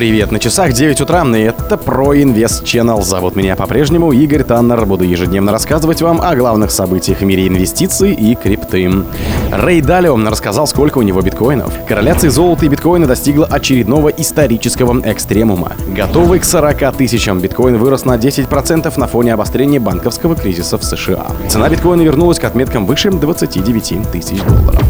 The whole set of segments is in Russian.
Привет, на часах 9 утра, и это про Инвест Channel. Зовут меня по-прежнему Игорь Таннер. Буду ежедневно рассказывать вам о главных событиях в мире инвестиций и крипты. Рэй Далио рассказал, сколько у него биткоинов. Корреляция золота и биткоина достигла очередного исторического экстремума. Готовый к 40 тысячам, биткоин вырос на 10% на фоне обострения банковского кризиса в США. Цена биткоина вернулась к отметкам выше 29 тысяч долларов.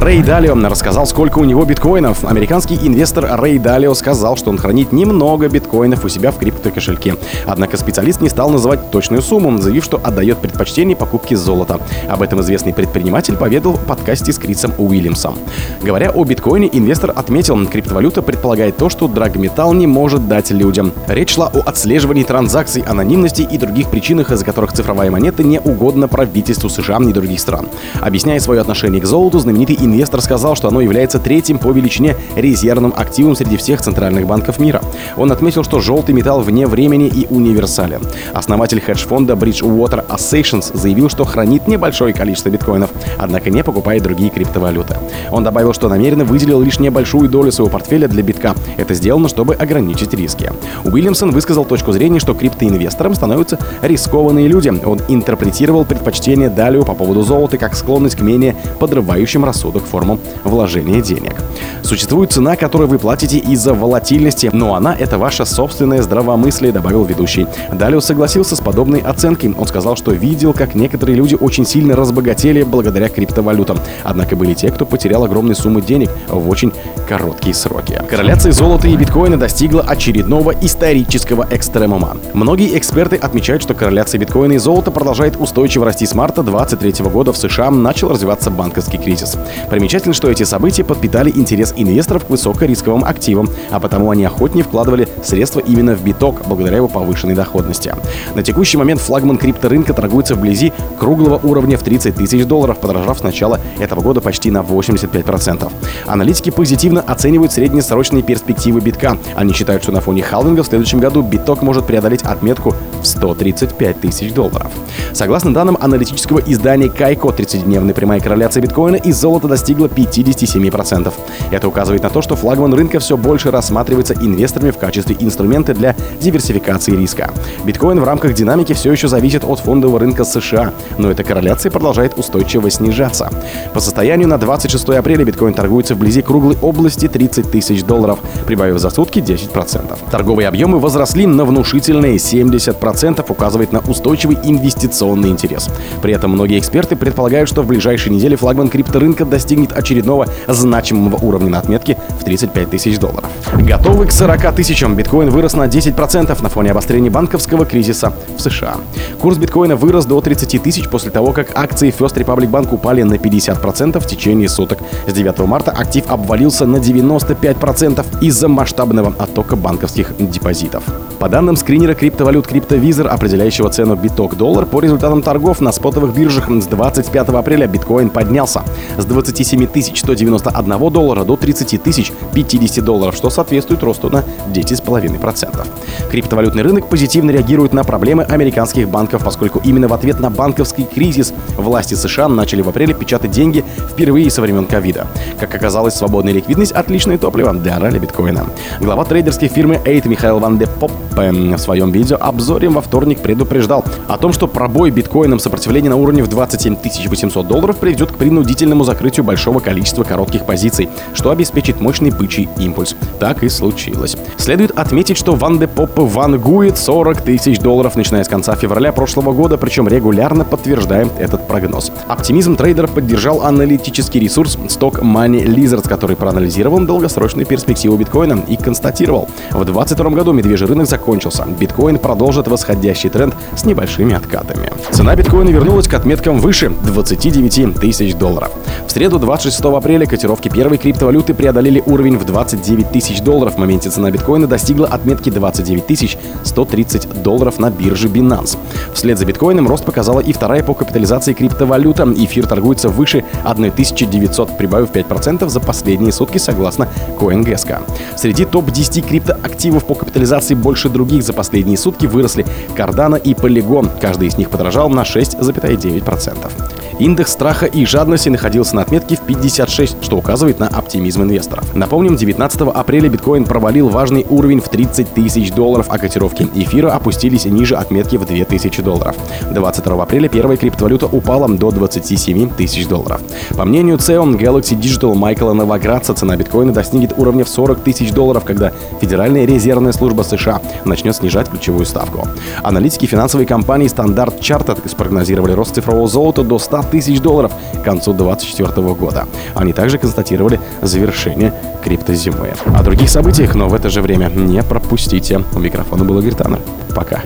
Рэй Далио рассказал, сколько у него биткоинов. Американский инвестор Рэй Далио сказал, что он хранит немного биткоинов у себя в криптокошельке. Однако специалист не стал называть точную сумму, заявив, что отдает предпочтение покупке золота. Об этом известный предприниматель поведал в подкасте с Крисом Уильямсом. Говоря о биткоине, инвестор отметил, криптовалюта предполагает то, что драгметалл не может дать людям. Речь шла о отслеживании транзакций, анонимности и других причинах, из-за которых цифровая монета не угодна правительству США и других стран. Объясняя свое отношение к золоту, знаменитый инвестор сказал, что оно является третьим по величине резервным активом среди всех центральных банков мира. Он отметил, что желтый металл вне времени и универсален. Основатель хедж-фонда Bridgewater Associates заявил, что хранит небольшое количество биткоинов, однако не покупает другие криптовалюты. Он добавил, что намеренно выделил лишь небольшую долю своего портфеля для битка. Это сделано, чтобы ограничить риски. Уильямсон высказал точку зрения, что криптоинвесторам становятся рискованные люди. Он интерпретировал предпочтение Далио по поводу золота как склонность к менее подрывающим рассудкам рассудок форму вложения денег. Существует цена, которую вы платите из-за волатильности, но она — это ваше собственное здравомыслие, добавил ведущий. Далее согласился с подобной оценкой. Он сказал, что видел, как некоторые люди очень сильно разбогатели благодаря криптовалютам. Однако были те, кто потерял огромные суммы денег в очень короткие сроки. Корреляция золота и биткоина достигла очередного исторического экстремума. Многие эксперты отмечают, что корреляция биткоина и золота продолжает устойчиво расти с марта 2023 года в США начал развиваться банковский кризис. Примечательно, что эти события подпитали интерес инвесторов к высокорисковым активам, а потому они охотнее вкладывали средства именно в биток, благодаря его повышенной доходности. На текущий момент флагман крипторынка торгуется вблизи круглого уровня в 30 тысяч долларов, подорожав с начала этого года почти на 85%. Аналитики позитивно оценивают среднесрочные перспективы битка. Они считают, что на фоне халвинга в следующем году биток может преодолеть отметку в 135 тысяч долларов. Согласно данным аналитического издания Кайко, 30-дневная прямая корреляция биткоина и золота достигла 57%. Это указывает на то, что флагман рынка все больше рассматривается инвесторами в качестве инструмента для диверсификации риска. Биткоин в рамках динамики все еще зависит от фондового рынка США, но эта корреляция продолжает устойчиво снижаться. По состоянию на 26 апреля биткоин торгуется вблизи круглой области 30 тысяч долларов, прибавив за сутки 10%. Торговые объемы возросли на внушительные 70%, указывает на устойчивый инвестиционный интерес. При этом многие эксперты предполагают, что в ближайшие недели флагман крипторынка достигнет очередного значимого уровня на отметке в 35 тысяч долларов. Готовый к 40 тысячам. Биткоин вырос на 10% на фоне обострения банковского кризиса в США. Курс биткоина вырос до 30 тысяч после того, как акции First Republic Bank упали на 50% в течение суток. С 9 марта актив обвалился на 95% из-за масштабного оттока банковских депозитов. По данным скринера криптовалют CryptoVisor, определяющего цену биток доллар, по результатам торгов на спотовых биржах с 25 апреля биткоин поднялся с 27 191 доллара до 30 тысяч 50 долларов, что соответствует росту на 10,5%. Криптовалютный рынок позитивно реагирует на проблемы американских банков, поскольку именно в ответ на банковский кризис власти США начали в апреле печатать деньги впервые со времен ковида. Как оказалось, свободная ликвидность – отличное топливо для ралли биткоина. Глава трейдерской фирмы Эйт Михаил Ван де Поп в своем видео обзоре во вторник предупреждал о том, что пробой биткоином сопротивления на уровне в 27 800 долларов приведет к принудительному закрытию большого количества коротких позиций, что обеспечит мощный бычий импульс. Так и случилось. Следует отметить, что Ван де Поп вангует 40 тысяч долларов, начиная с конца февраля прошлого года, причем регулярно подтверждая этот прогноз. Оптимизм трейдера поддержал аналитический ресурс Stock Money Lizards, который проанализировал долгосрочные перспективы биткоина и констатировал, в 2022 году медвежий рынок закончился. Биткоин продолжит восходящий тренд с небольшими откатами. Цена биткоина вернулась к отметкам выше 29 тысяч долларов. В среду 26 апреля котировки первой криптовалюты преодолели уровень в 29 тысяч долларов. В моменте цена биткоина достигла отметки 29 тысяч 130 долларов на бирже Binance. Вслед за биткоином рост показала и вторая по капитализации криптовалюта. Эфир торгуется выше 1900, прибавив 5% за последние сутки, согласно CoinGeska. Среди топ-10 криптоактивов по капитализации больше других за последние сутки выросли Cardano и Polygon. Каждый из них подорожал на 6,9%. Индекс страха и жадности находился на отметке в 56, что указывает на оптимизм инвесторов. Напомним, 19 апреля биткоин провалил важный уровень в 30 тысяч долларов, а котировки эфира опустились ниже отметки в 2000 долларов. 22 апреля первая криптовалюта упала до 27 тысяч долларов. По мнению CEO Galaxy Digital Майкла Новоградца, цена биткоина достигнет уровня в 40 тысяч долларов, когда Федеральная резервная служба США начнет снижать ключевую ставку. Аналитики финансовой компании Standard Chartered спрогнозировали рост цифрового золота до 100 тысяч долларов к концу 2024 года. Они также констатировали завершение криптозимы. О других событиях, но в это же время не пропустите. У микрофона был Игорь Таннер. Пока.